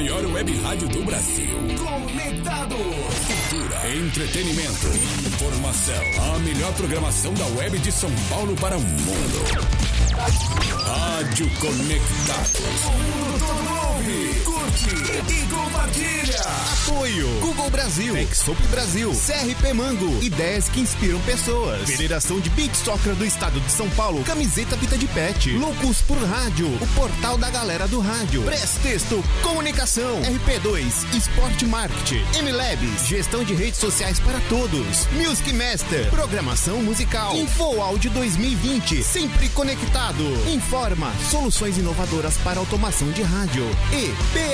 maior web rádio do Brasil. Conectado. Cultura, entretenimento, informação. A melhor programação da web de São Paulo para o mundo. Rádio Conectados. O mundo todo ouve, curte e compartilha. Apoio. Google Brasil, Exop Brasil, CRP Mango, ideias que inspiram pessoas. Federação de Beach Soccer do Estado de São Paulo, camiseta Vita de Pet, Loucos por Rádio, o portal da galera do rádio, Prestexto, Comunicação, RP2, Esporte Marketing, MLabs, gestão de redes sociais para todos, Music Master, programação musical, Info Áudio 2020, sempre conectado. Informa, soluções inovadoras para automação de rádio. E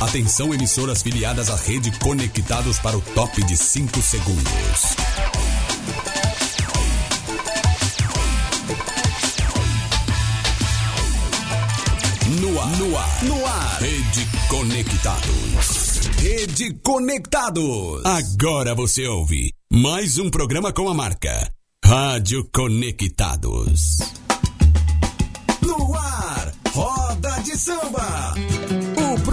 Atenção emissoras filiadas à rede Conectados para o top de 5 segundos. No ar, no ar, no ar. Rede Conectados. Rede Conectados. Agora você ouve mais um programa com a marca Rádio Conectados. No ar, Roda de Samba.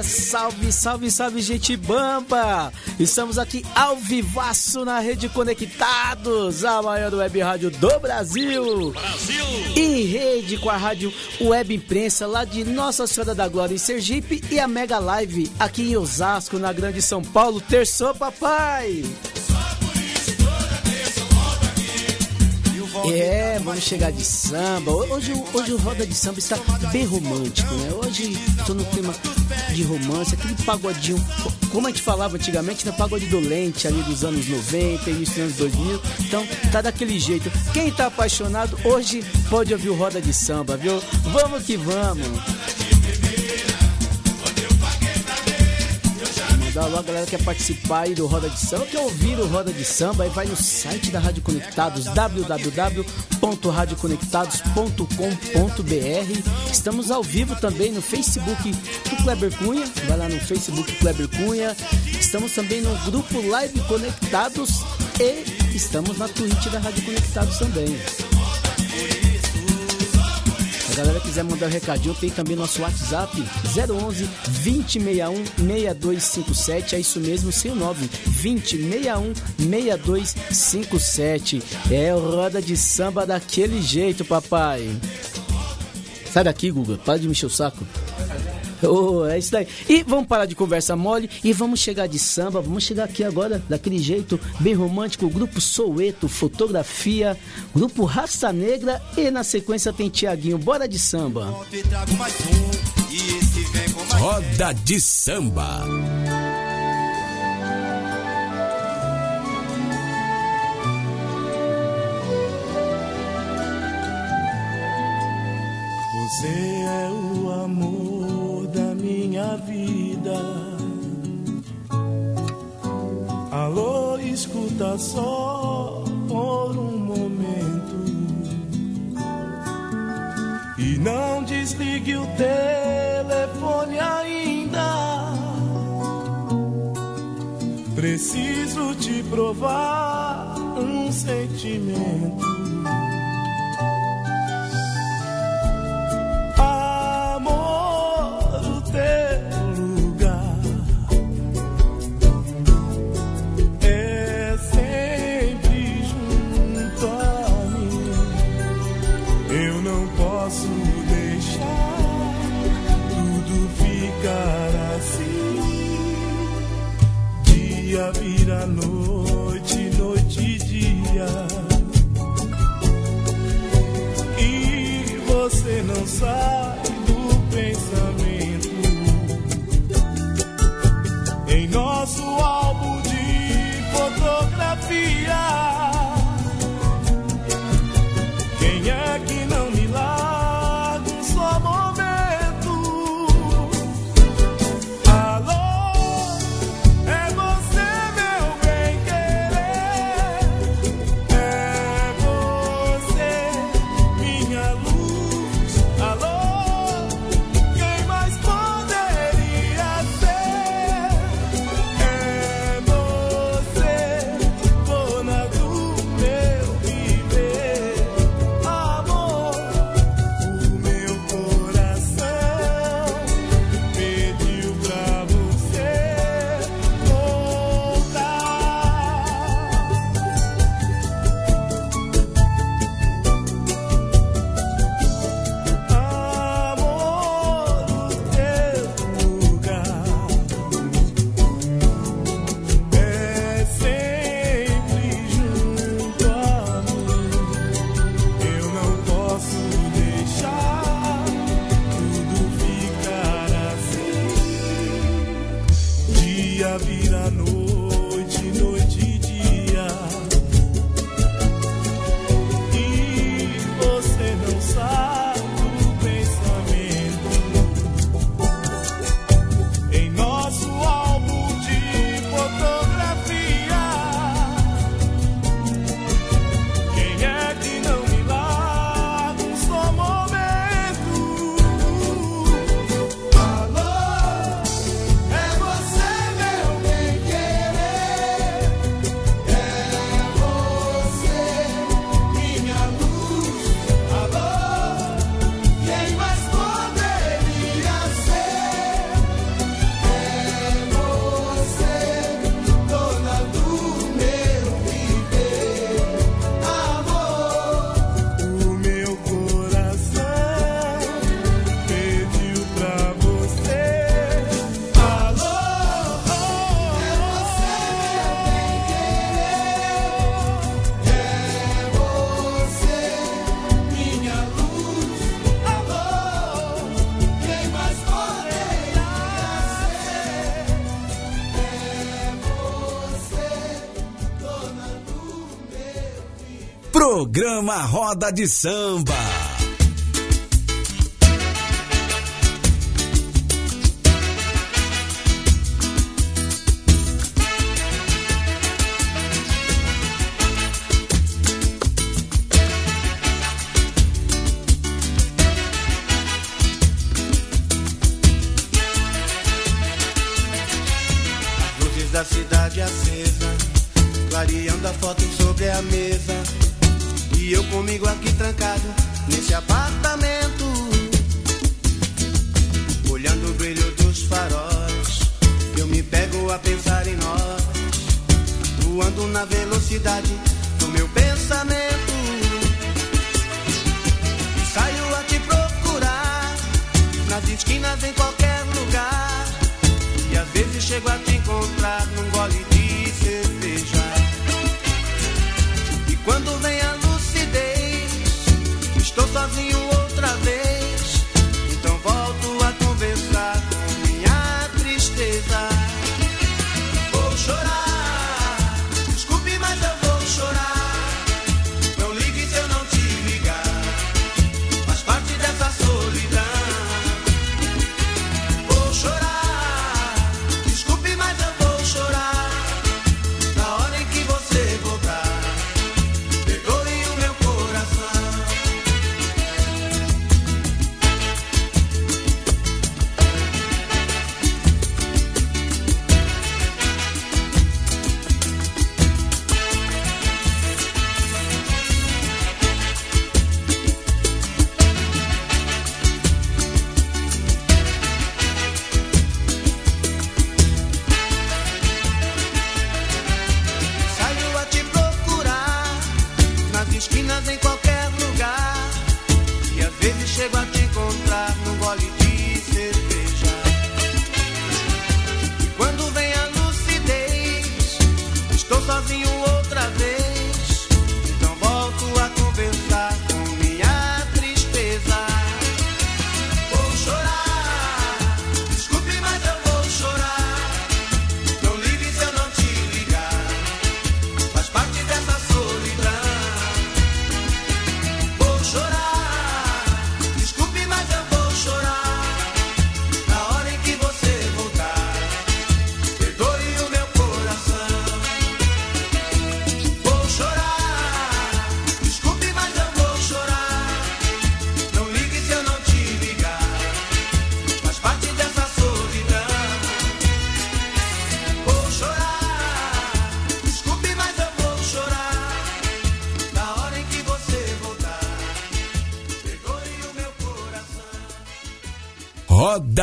É, salve, salve, salve, gente bamba! Estamos aqui ao vivaço na Rede Conectados, a maior web rádio do Brasil. Brasil! Em rede com a rádio Web Imprensa lá de Nossa Senhora da Glória em Sergipe e a Mega Live aqui em Osasco, na Grande São Paulo. Terçou, papai! É, vamos chegar de samba. Hoje, hoje o Roda de Samba está bem romântico, né? Hoje estou no clima de romance, aquele pagodinho, como a gente falava antigamente, né? Pagode dolente ali dos anos 90, início dos anos 2000. Então, tá daquele jeito. Quem tá apaixonado hoje pode ouvir o Roda de Samba, viu? Vamos que vamos! Mandar logo a galera que quer participar aí do Roda de Samba, quer ouvir o Roda de Samba, aí vai no site da Rádio Conectados, www.radioconectados.com.br. Estamos ao vivo também no Facebook do Kleber Cunha, vai lá no Facebook Kleber Cunha. Estamos também no grupo Live Conectados e estamos na Twitch da Rádio Conectados também. Galera quiser mandar um recadinho, tem também nosso WhatsApp 011 2061 6257. É isso mesmo, sem o 9 2061 6257. É roda de samba daquele jeito, papai. Sai daqui, Guga. Para de me encher o saco. Oh, é isso daí. E vamos parar de conversa mole e vamos chegar de samba. Vamos chegar aqui agora, daquele jeito bem romântico. O grupo Soueto, fotografia, grupo Raça Negra e na sequência tem Tiaguinho. Bora de samba. Roda de Samba. Só por um momento. E não desligue o telefone ainda. Preciso te provar um sentimento. Programa Roda de Samba.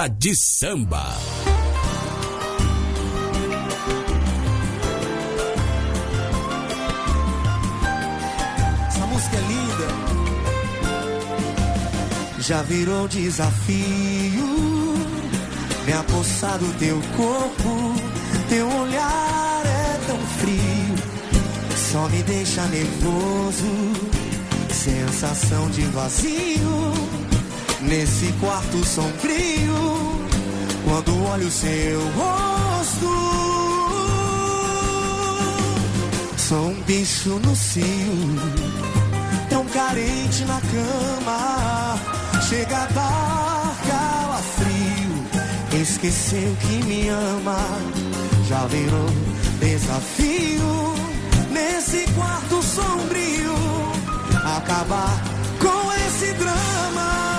De Samba. Essa música é linda. Já virou desafio me apossar do teu corpo. Teu olhar é tão frio, só me deixa nervoso. Sensação de vazio nesse quarto sombrio. Quando olho seu rosto, sou um bicho no cio tão carente na cama. Chega a dar calafrio, esqueceu que me ama. Já virou desafio nesse quarto sombrio. Acabar com esse drama.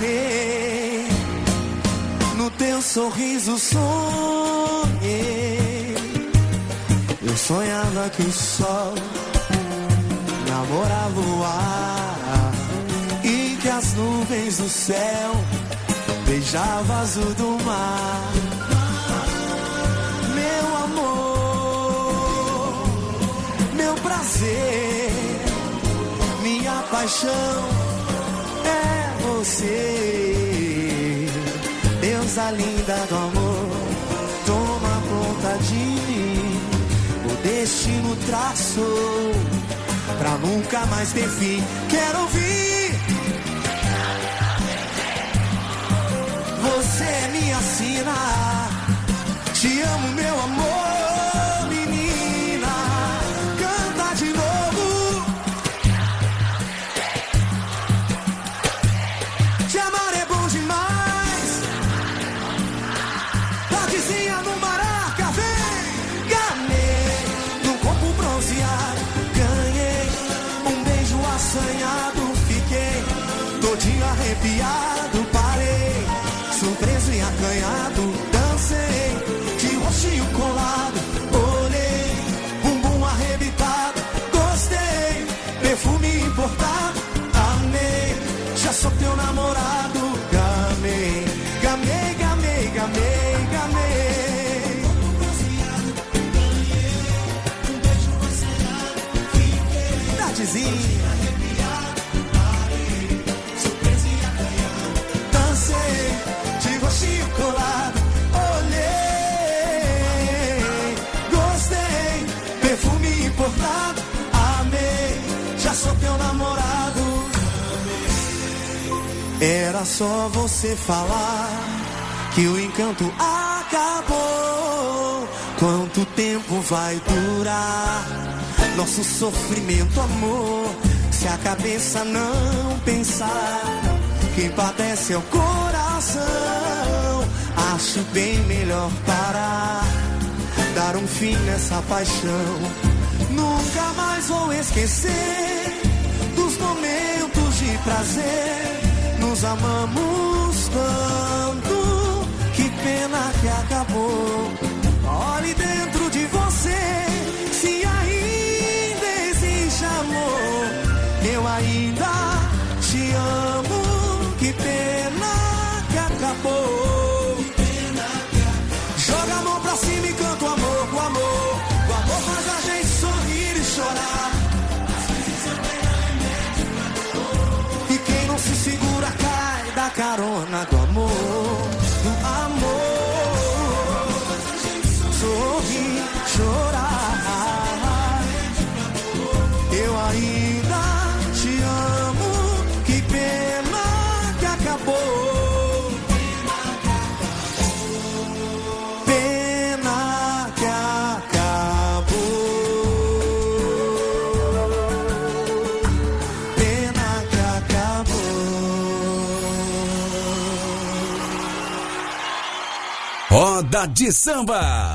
Me amarrei no teu sorriso sonhei. Eu sonhava que o sol namorava o ar e que as nuvens do céu beijavam azul do mar. Meu amor, meu prazer, minha paixão você. Deusa linda do amor, toma conta de mim. O destino traçou pra nunca mais ter fim. Quero ouvir. Você me assina. Te amo, meu amor, Era só você falar que o encanto acabou. Quanto tempo vai durar nosso sofrimento, amor? Se a cabeça não pensar, quem padece é o coração. Acho bem melhor parar, dar um fim nessa paixão. Nunca mais vou esquecer dos momentos de prazer. Nos amamos tanto, que pena que acabou. Carona do amor. Roda de Samba.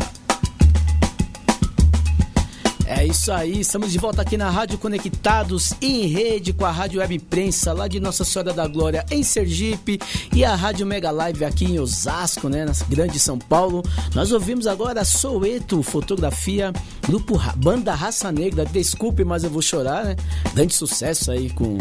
É isso aí, estamos de volta aqui na Rádio Conectados em rede com a Rádio Web Imprensa lá de Nossa Senhora da Glória em Sergipe e a Rádio Mega Live aqui em Osasco, né, na grande São Paulo. Nós ouvimos agora Soeto Fotografia, grupo Banda Raça Negra. Desculpe, mas eu vou chorar, né? Grande sucesso aí com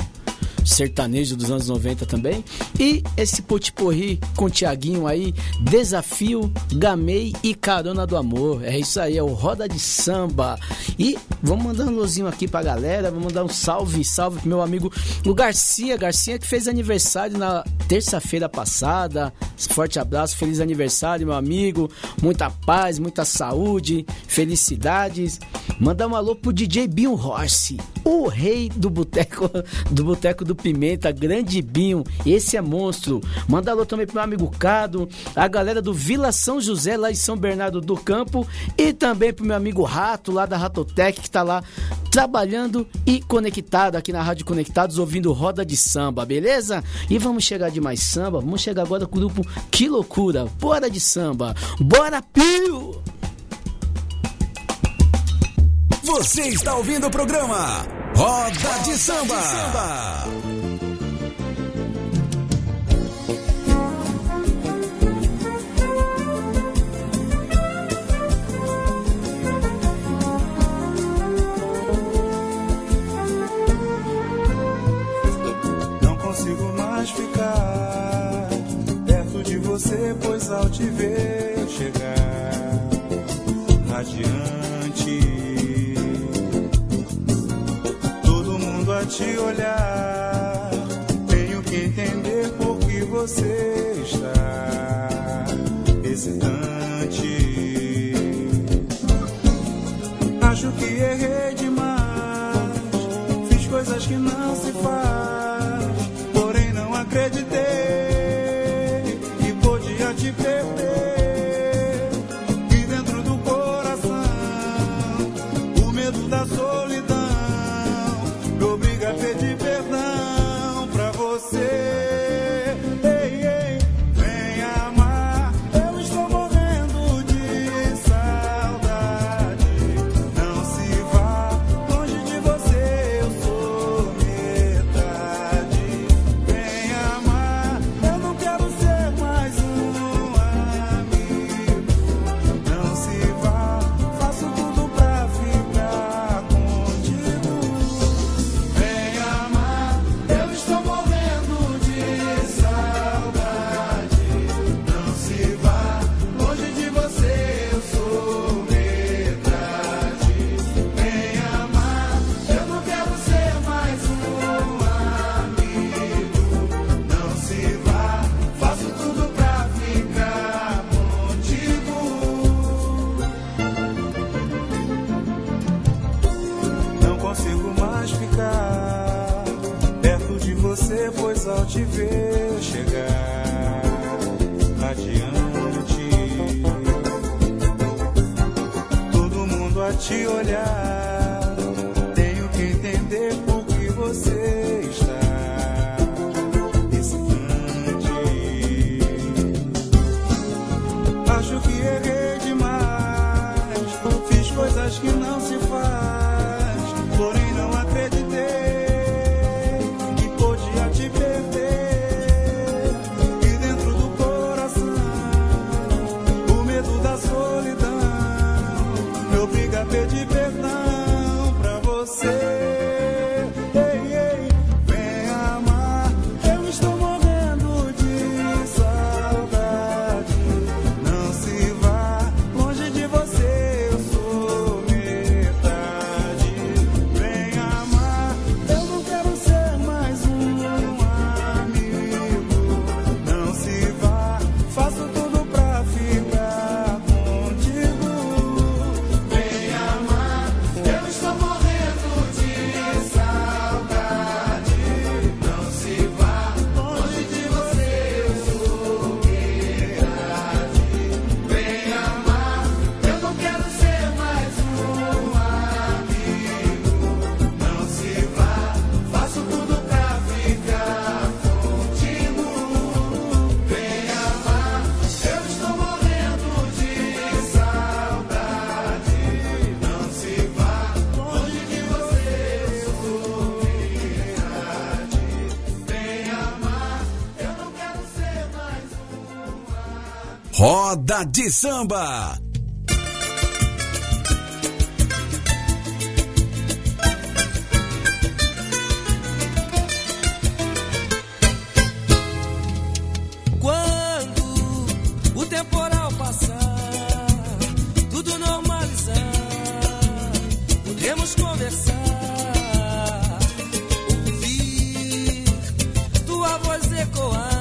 sertanejo dos anos 90 também. E esse potiporri com Tiaguinho aí, Desafio, Gamei e Carona do Amor. É isso aí, é o Roda de Samba. E vamos mandar um lozinho aqui pra galera, vamos mandar um salve, salve pro meu amigo o Garcia, Garcia que fez aniversário na terça-feira passada. Forte abraço, feliz aniversário, meu amigo. Muita paz, muita saúde, felicidades. Mandar um alô pro DJ Binho Horse, o rei do boteco do boteco do Pimenta, grande Binho, esse é monstro. Manda alô também pro meu amigo Cado, a galera do Vila São José, lá em São Bernardo do Campo, e também pro meu amigo Rato, lá da Ratotec, que tá lá trabalhando e conectado aqui na Rádio Conectados, ouvindo roda de samba, beleza? E vamos chegar de mais samba, vamos chegar agora com o grupo Que Loucura, bora de samba, bora Pio! Você está ouvindo o programa Roda de Samba. Não consigo mais ficar perto de você, pois ao te ver chegar radiante, te olhar. Tenho que entender por que você está hesitante. Roda de Samba. Quando o temporal passar, tudo normalizar, podemos conversar, ouvir tua voz ecoar.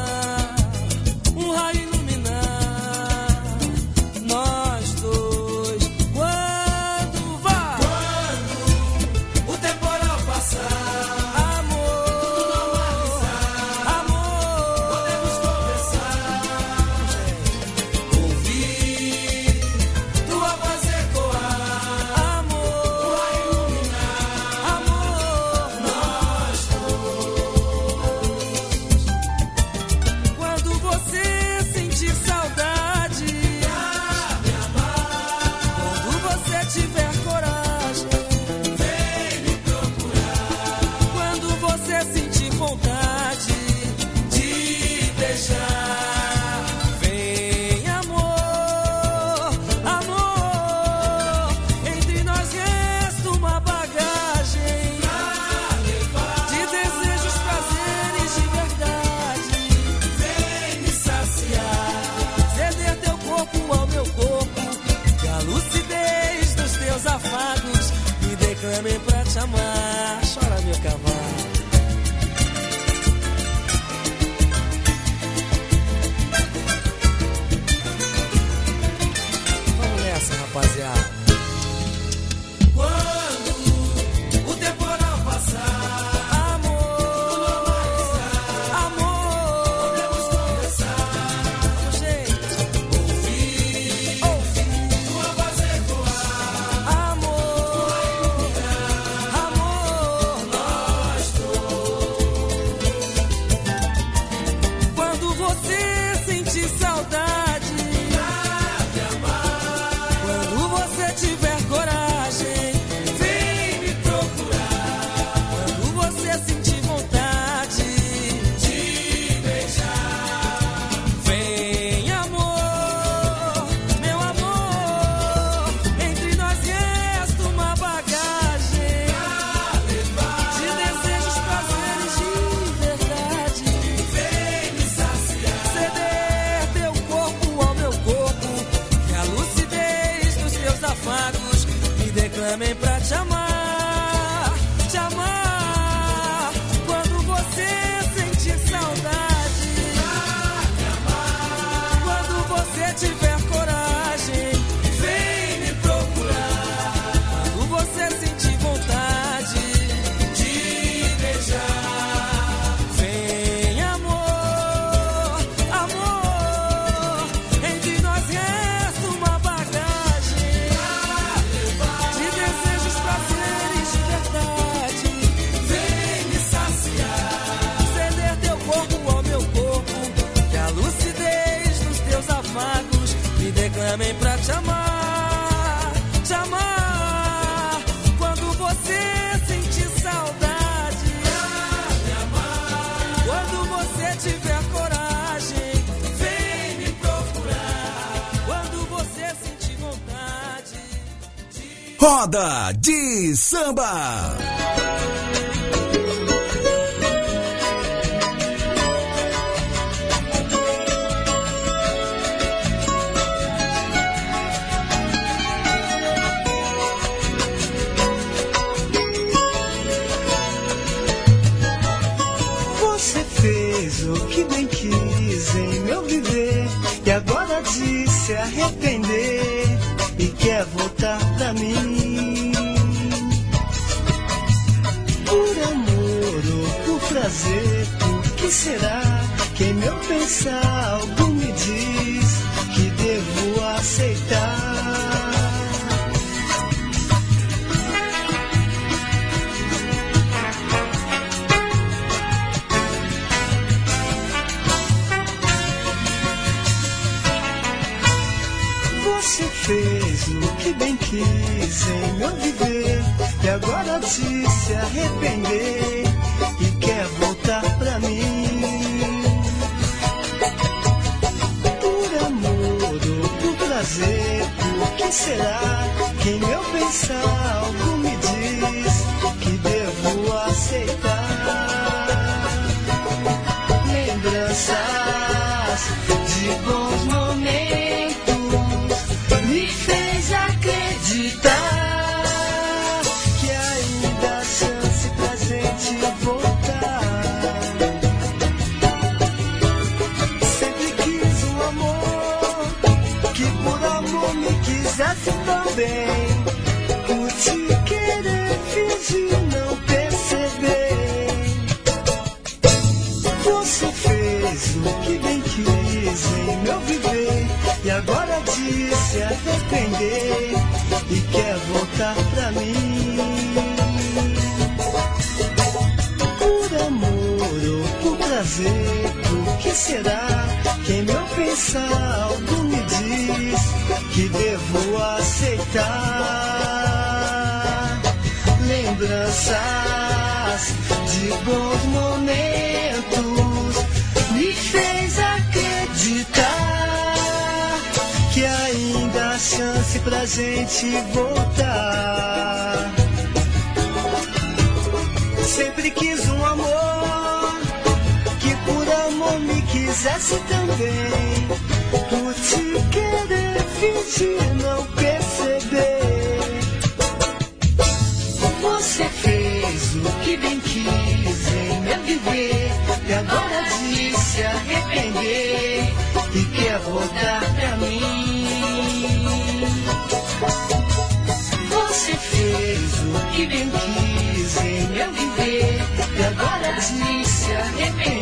samba. Você fez o que bem quis em meu viver e agora diz se arrepender e quer voltar para mim. pensar, algo me diz que devo aceitar. Você fez o que bem quis em meu viver e agora diz se arrepender e quer voltar pra mim. Prazer, por que será? Que meu pensar algo me diz que devo aceitar. Se arrepender e quer voltar pra mim. Por amor ou por prazer, por que será que em meu pensar algo me diz que devo aceitar? Lembranças de bons momentos me fez acreditar chance pra gente voltar. Sempre quis um amor que por amor me quisesse também. Por te querer fingir não perceber. Você fez o que bem quis em meu viver e agora diz se arrepender e quer voltar pra mim. Que bem quis em meu viver e agora diz se arrepender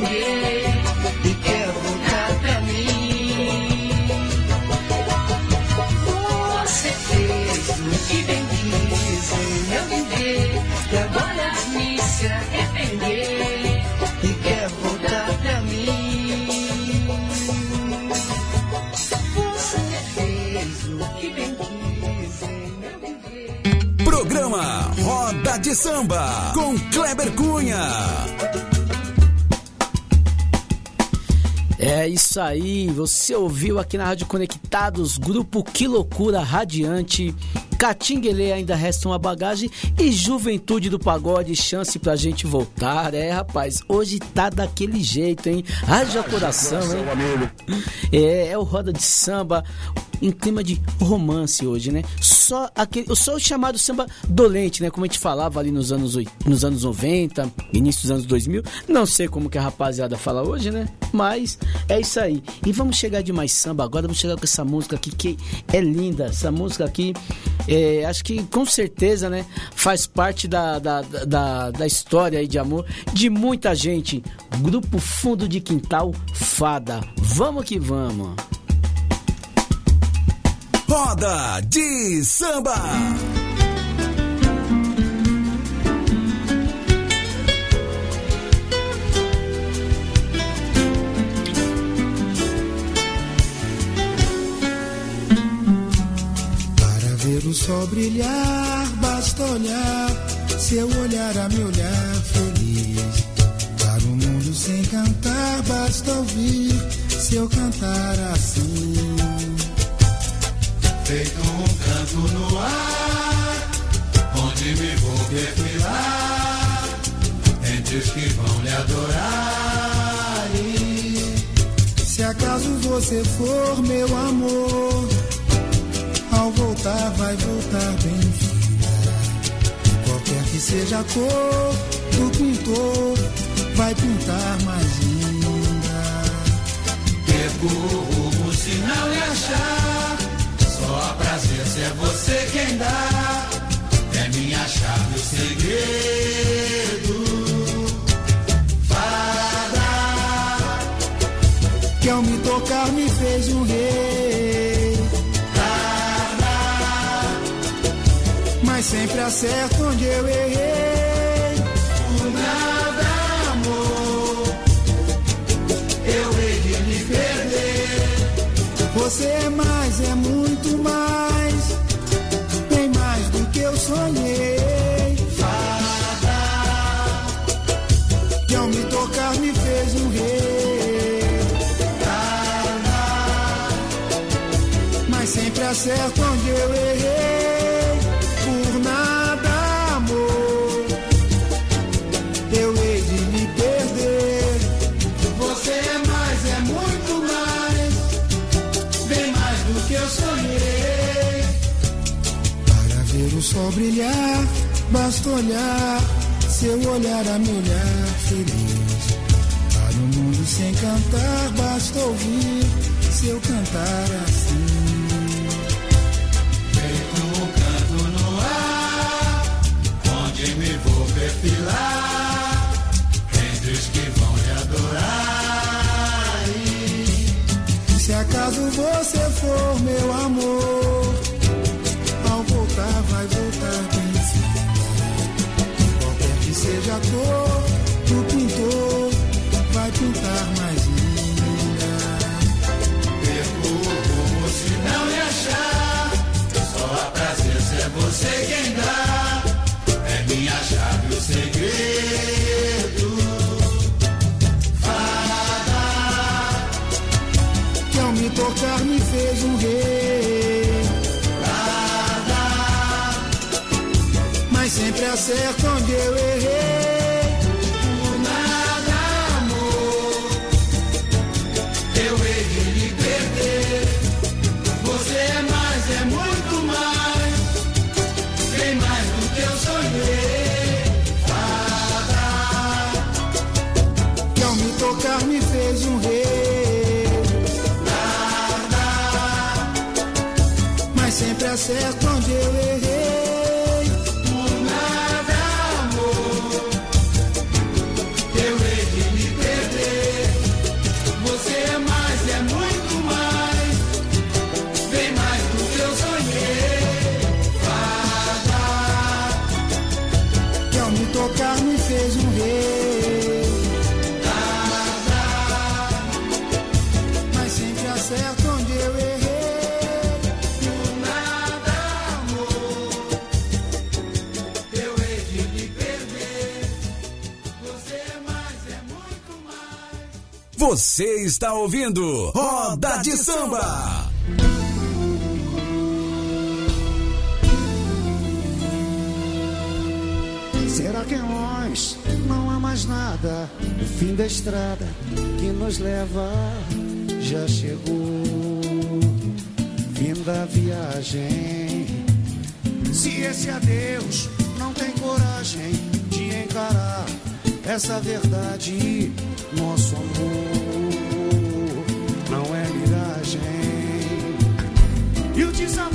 de Samba com Kleber Cunha. É isso aí, você ouviu aqui na Rádio Conectados, grupo Que Loucura Radiante, Catinguele ainda resta uma bagagem e Juventude do Pagode, chance pra gente voltar. É, rapaz, hoje tá daquele jeito, hein? Haja coração, hein? É, é o Roda de Samba em clima de romance hoje, né? Só aquele, só o chamado samba dolente, né? Como a gente falava ali nos anos, nos anos 90, início dos anos 2000. Não sei como que a rapaziada fala hoje, né? Mas é isso aí. E vamos chegar de mais samba agora, vamos chegar com essa música aqui que é linda. Essa música aqui, é, acho que com certeza, né? Faz parte da, da, da, da história aí de amor de muita gente. Grupo Fundo de Quintal Fada. Vamos que vamos. Roda de Samba. Para ver o sol brilhar, basta olhar. Seu olhar a me olhar feliz. Para o mundo sem cantar, basta ouvir. Seu cantar assim. Feito um canto no ar, onde me vou perfilar, entre os que vão lhe adorar. E Se acaso você for meu amor, ao voltar vai voltar bem vinda. Qualquer que seja a cor do pintor, vai pintar mais linda. perco o não lhe achar. Só prazer se é você quem dá. É minha chave o segredo. Fada. Que ao me tocar me fez um rei. Mas sempre acerto onde eu errei. Por certo onde eu errei. Por nada, amor, eu hei de me perder. Você é mais, é muito mais, bem mais do que eu sonhei. Para ver o sol brilhar, basta olhar, seu olhar a me olhar feliz. Tá Para o mundo se encantar, basta ouvir seu cantar assim. você for meu amor, ao voltar vai voltar bem. Qualquer que seja a dor. fez um rei. Mas sempre acerta onde eu errei. está ouvindo Roda de Samba. Será que é nós não há mais nada? O fim da estrada que nos leva já chegou. Fim da viagem. Se esse adeus não tem coragem de encarar essa verdade, nosso amor. You choose something.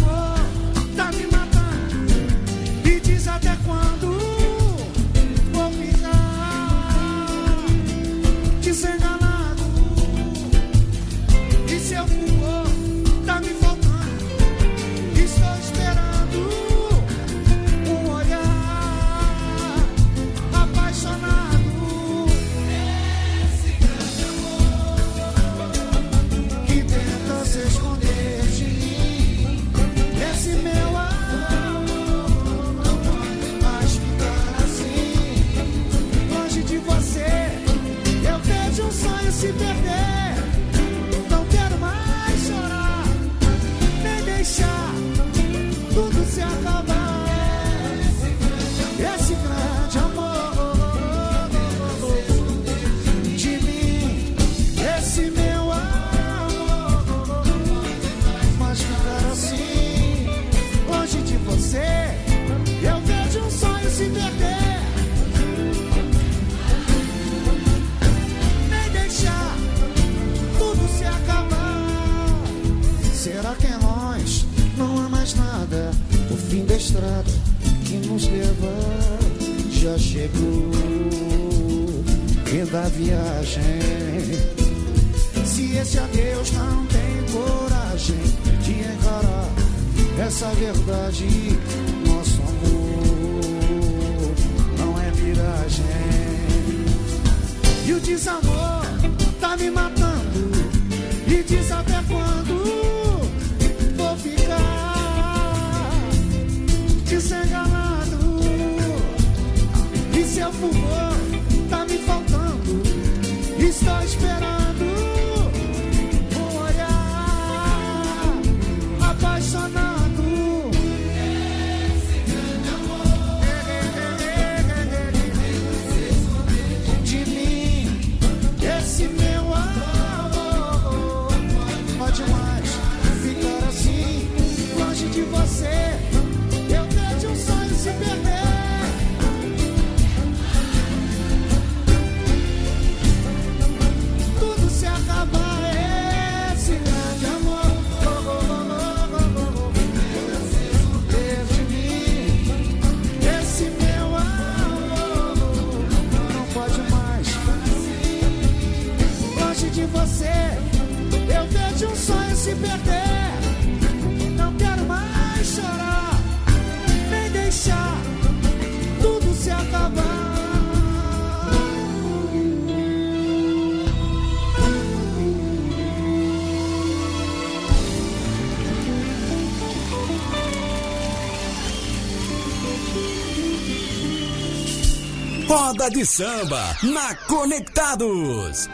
Roda de samba na Conectados.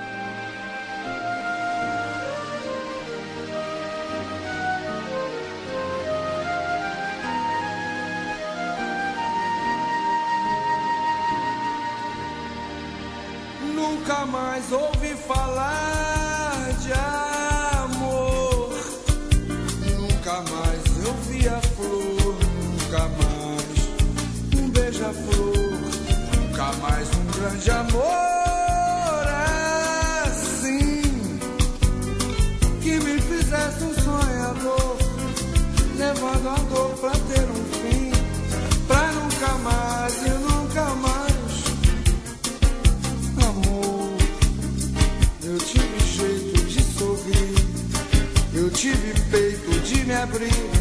De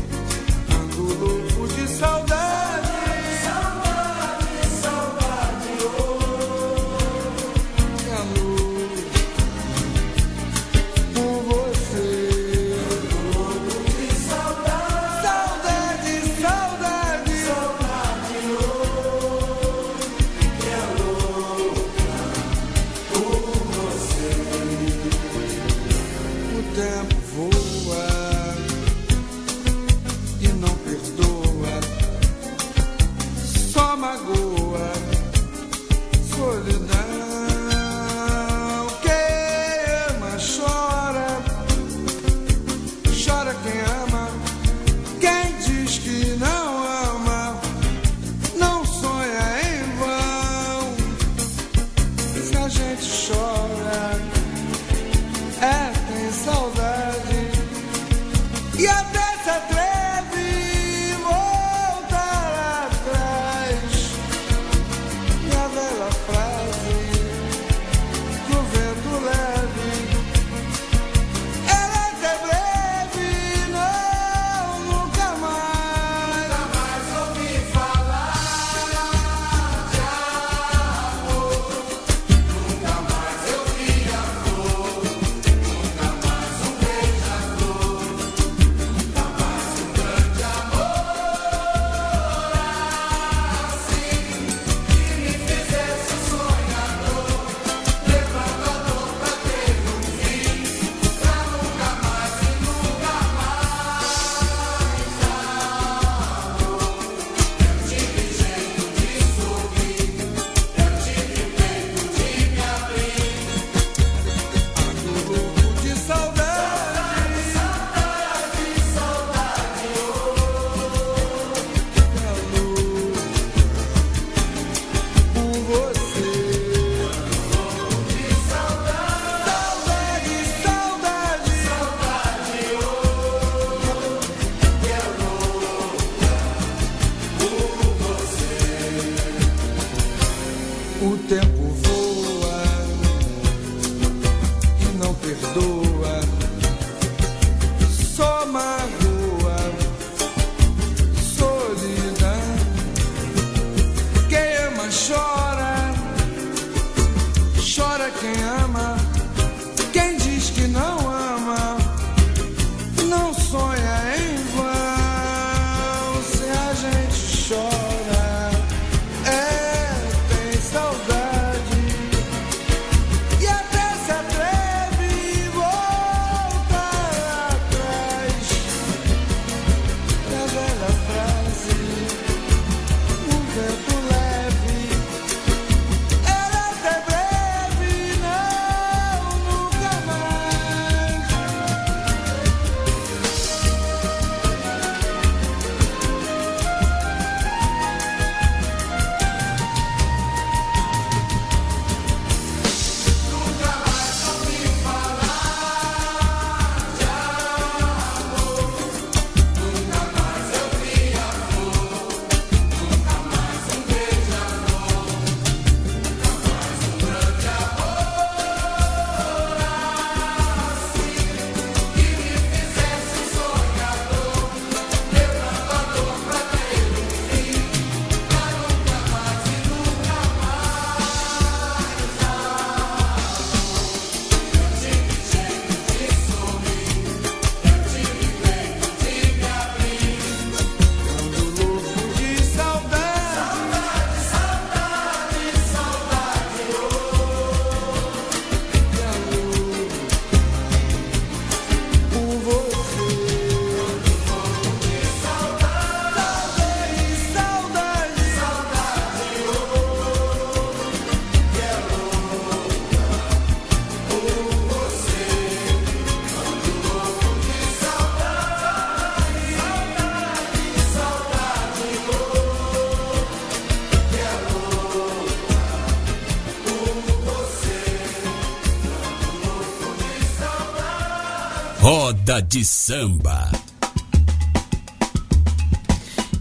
Roda de Samba.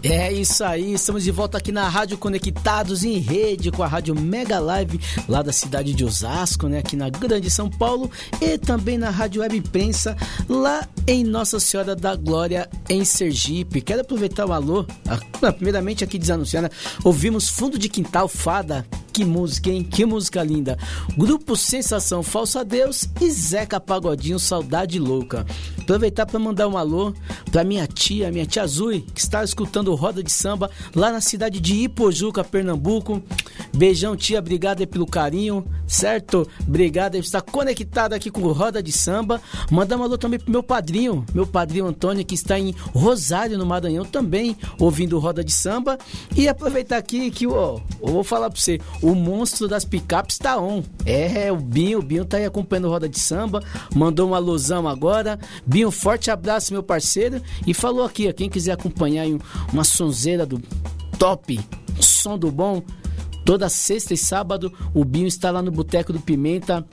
É isso aí, estamos de volta aqui na Rádio Conectados em Rede com a Rádio Mega Live lá da cidade de Osasco, né, aqui na Grande São Paulo e também na Rádio Web Imprensa lá em Nossa Senhora da Glória em Sergipe. Quero aproveitar o alô, primeiramente aqui desanunciando, ouvimos Fundo de Quintal Fada que música, hein? Que música linda. Grupo Sensação Falsa Deus e Zeca Pagodinho Saudade Louca. Aproveitar para mandar um alô para minha tia, minha tia Azul, que está escutando Roda de Samba lá na cidade de Ipojuca, Pernambuco. Beijão, tia, obrigada pelo carinho, certo? Obrigada por estar conectada aqui com Roda de Samba. Mandar um alô também pro meu padrinho, meu padrinho Antônio, que está em Rosário, no Maranhão, também ouvindo Roda de Samba. E aproveitar aqui que, ó, eu vou falar para você, o monstro das picapes tá on. É, o Binho, o Binho tá aí acompanhando Roda de Samba, mandou uma alusão agora. Binho, forte abraço, meu parceiro. E falou aqui, ó, quem quiser acompanhar uma sonzeira do top, som do bom, toda sexta e sábado, o Binho está lá no Boteco do Pimenta,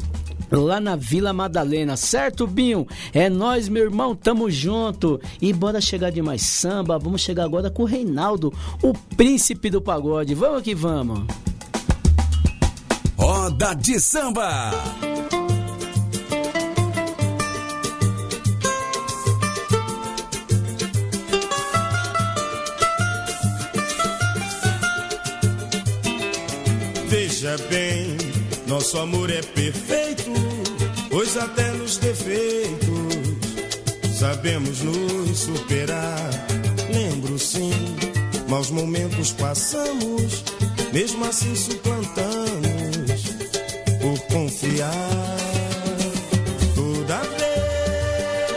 lá na Vila Madalena, certo, Binho? É nós, meu irmão, tamo junto. E bora chegar de mais samba. Vamos chegar agora com o Reinaldo, o príncipe do pagode. Vamos que vamos. Roda de Samba. Veja bem, nosso amor é perfeito, pois até nos defeitos sabemos nos superar. Lembro sim, maus momentos passamos, mesmo assim suplantamos por confiar. Toda vez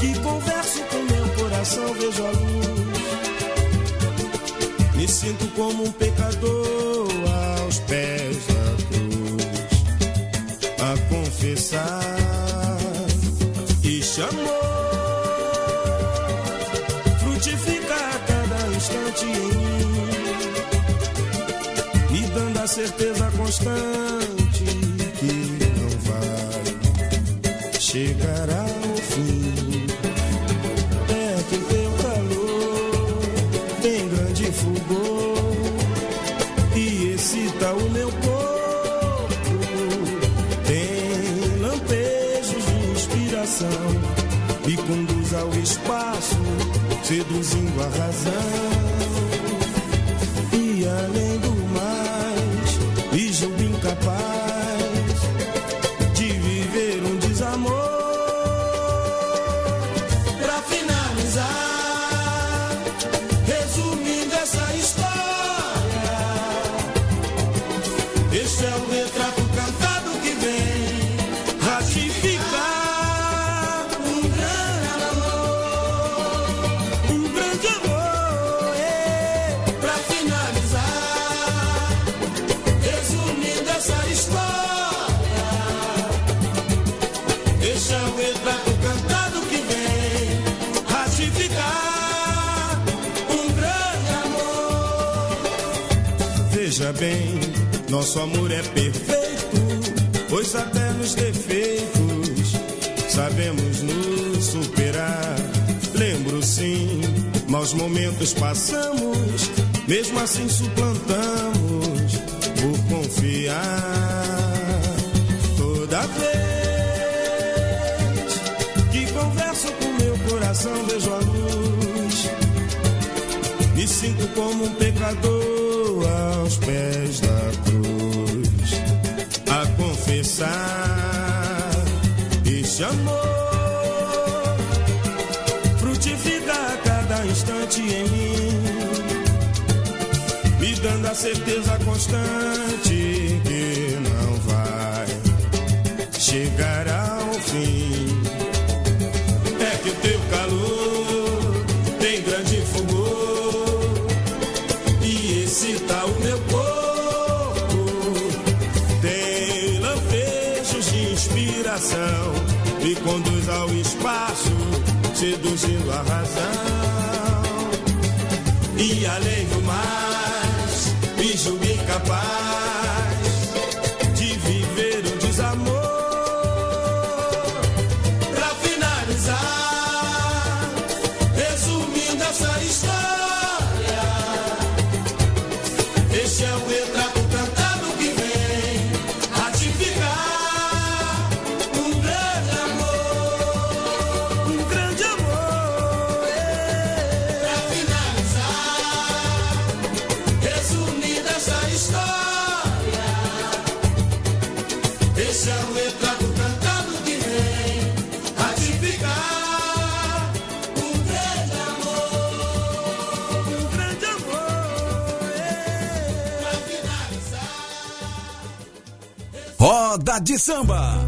que converso com meu coração, vejo a luz. Me sinto como um pecador confessar e chamou. Frutifica a cada instante em mim, me dando a certeza constante que não vai chegar seduzindo a razão. A certeza constante que não vai chegar ao fim. É que o teu calor tem grande fulgor e excita o meu corpo. Tem lampejos de inspiração e conduz ao espaço, seduzindo a razão. Julgo de Samba.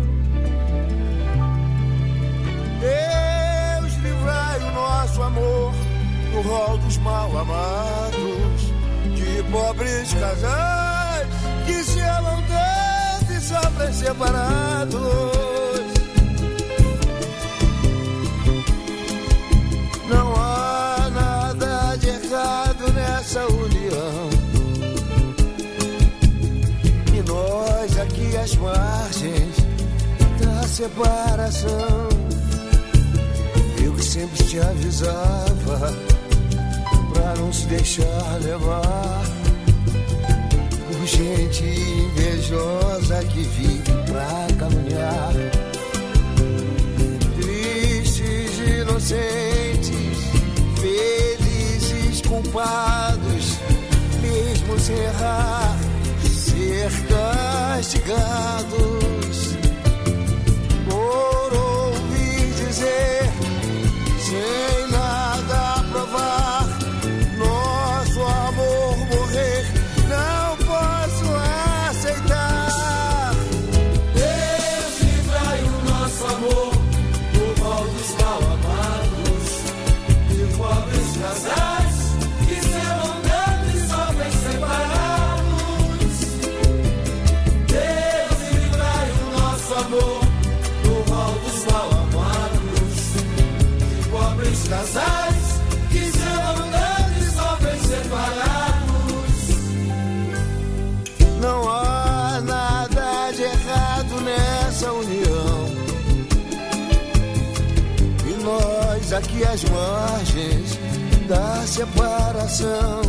Deus livrai o nosso amor do rol dos mal amados, de pobres casais que se amam tanto e sofrem separados. Às margens da separação. Eu que sempre te avisava pra não se deixar levar por gente invejosa que vive pra caminhar. Tristes, inocentes, felizes, culpados, mesmo sem errar, ser castigados por ouvir dizer da separação.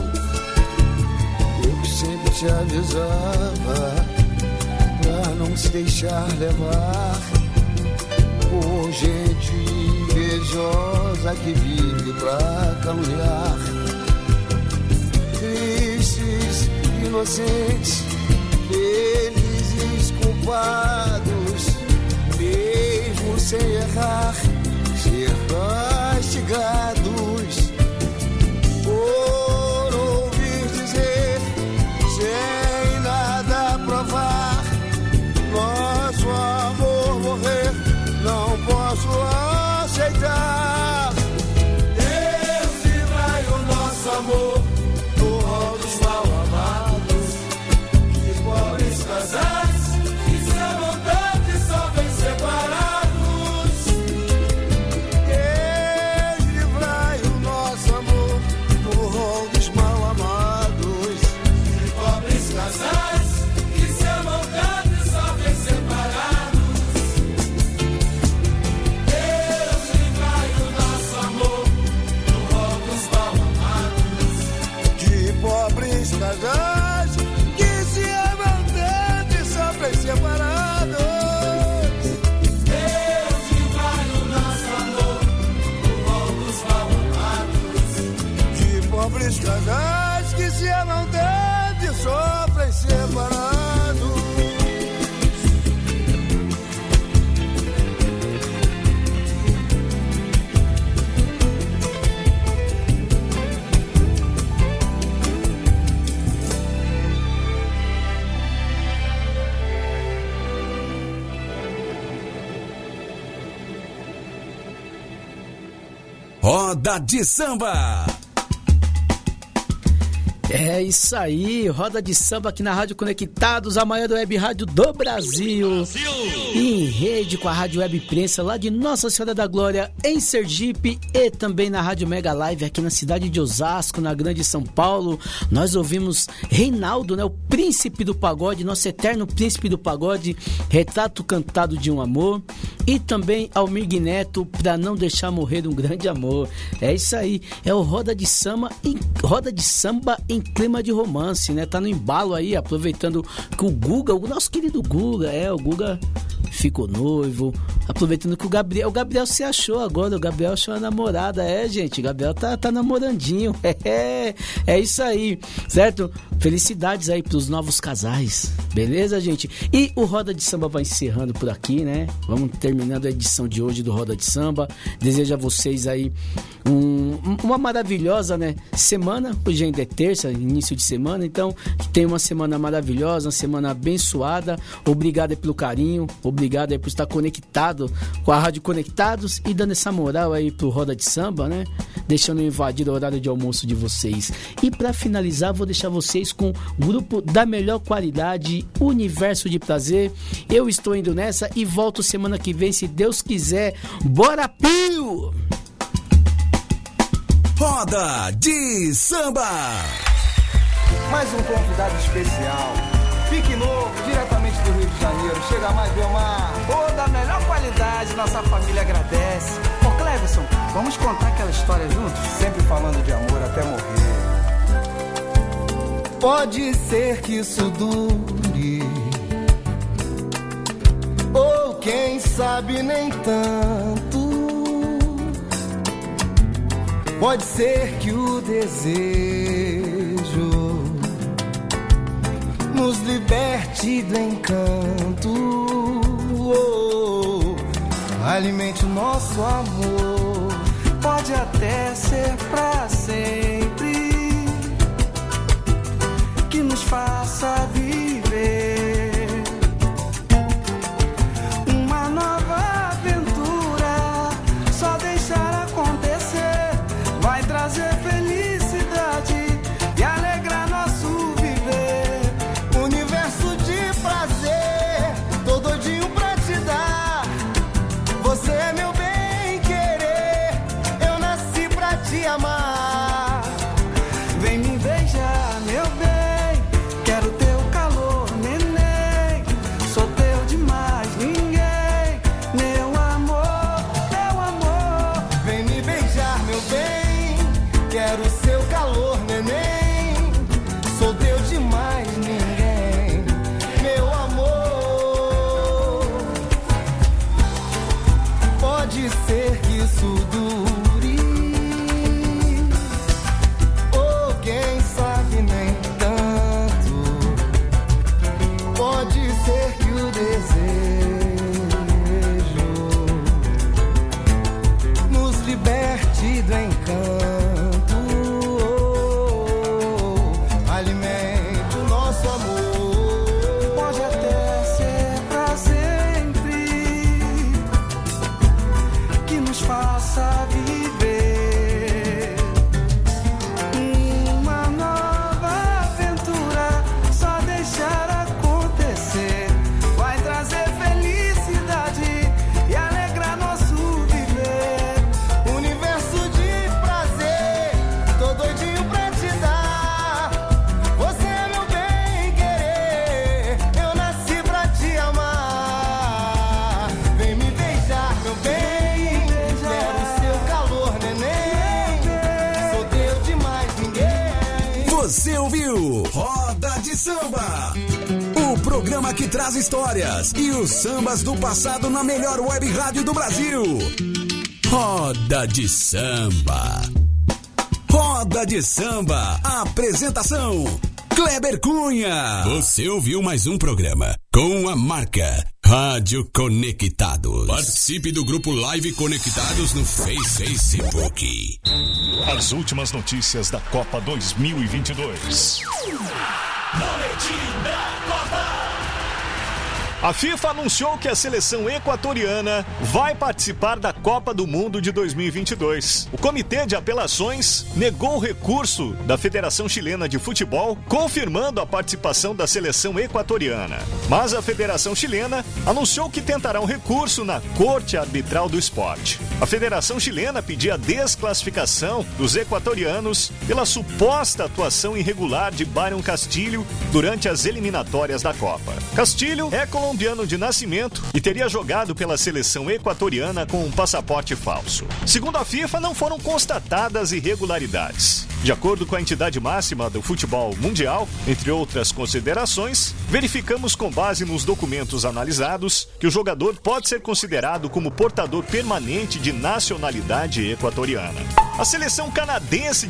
Eu que sempre te avisava pra não se deixar levar por gente invejosa que vive pra caluniar. Tristes, inocentes, felizes, culpados, mesmo sem errar, Roda de Samba. É isso aí, roda de samba aqui na Rádio Conectados, a maior web rádio do Brasil. E em rede com a Rádio Web Prensa lá de Nossa Senhora da Glória, em Sergipe e também na Rádio Mega Live aqui na cidade de Osasco, na Grande São Paulo. Nós ouvimos Reinaldo, né, o príncipe do pagode, nosso eterno príncipe do pagode, retrato cantado de um amor. E também Almir Neto, pra não deixar morrer um grande amor. É isso aí, é o Roda de Samba em, Roda de Samba em clima de romance, né? Tá no embalo aí, aproveitando que o Guga, o nosso querido Guga, é, o Guga ficou noivo, Aproveitando que o Gabriel, o Gabriel se achou agora, o Gabriel achou a namorada, é, gente, o Gabriel tá, tá namorandinho, é, é isso aí, certo? Felicidades aí pros novos casais, beleza, gente? E o Roda de Samba vai encerrando por aqui, né? Vamos terminando a edição de hoje do Roda de Samba. Desejo a vocês aí um, uma maravilhosa, né, semana. Hoje ainda é terça, início de semana, então que tenha uma semana maravilhosa, uma semana abençoada. Obrigado pelo carinho, obrigado aí por estar conectado com a Rádio Conectados e dando essa moral aí pro Roda de Samba, né? Deixando eu invadir o horário de almoço de vocês. E para finalizar, vou deixar vocês com o grupo da melhor qualidade, Universo de Prazer. Eu estou indo nessa e volto semana que vem, se Deus quiser. Bora, Pio! Roda de Samba! Mais um convidado especial. Fique novo, diretamente do Rio de Janeiro. Chega mais, Belmar. Nossa família agradece. Ô Cleverson, vamos contar aquela história juntos? Sempre falando de amor até morrer. Pode ser que isso dure, ou quem sabe nem tanto. Pode ser que o desejo nos liberte do encanto, alimente o nosso amor. Pode até ser pra sempre que nos faça viver histórias e os sambas do passado na melhor web rádio do Brasil. Roda de Samba. Roda de Samba. Apresentação: Kleber Cunha. Você ouviu mais um programa com a marca Rádio Conectados. Participe do grupo Live Conectados no Face- Facebook. As últimas notícias da Copa 2022. A FIFA anunciou que a seleção equatoriana vai participar da Copa do Mundo de 2022. O Comitê de Apelações negou o recurso da Federação Chilena de Futebol, confirmando a participação da seleção equatoriana. Mas a Federação Chilena anunciou que tentará um recurso na Corte Arbitral do Esporte. A Federação Chilena pedia a desclassificação dos equatorianos pela suposta atuação irregular de Byron Castilho durante as eliminatórias da Copa. Castilho é colombiano de nascimento e teria jogado pela seleção equatoriana com um passaporte falso. Segundo a FIFA, não foram constatadas irregularidades. De acordo com a entidade máxima do futebol mundial, entre outras considerações, verificamos com base nos documentos analisados que o jogador pode ser considerado como portador permanente de nacionalidade equatoriana. A seleção canadense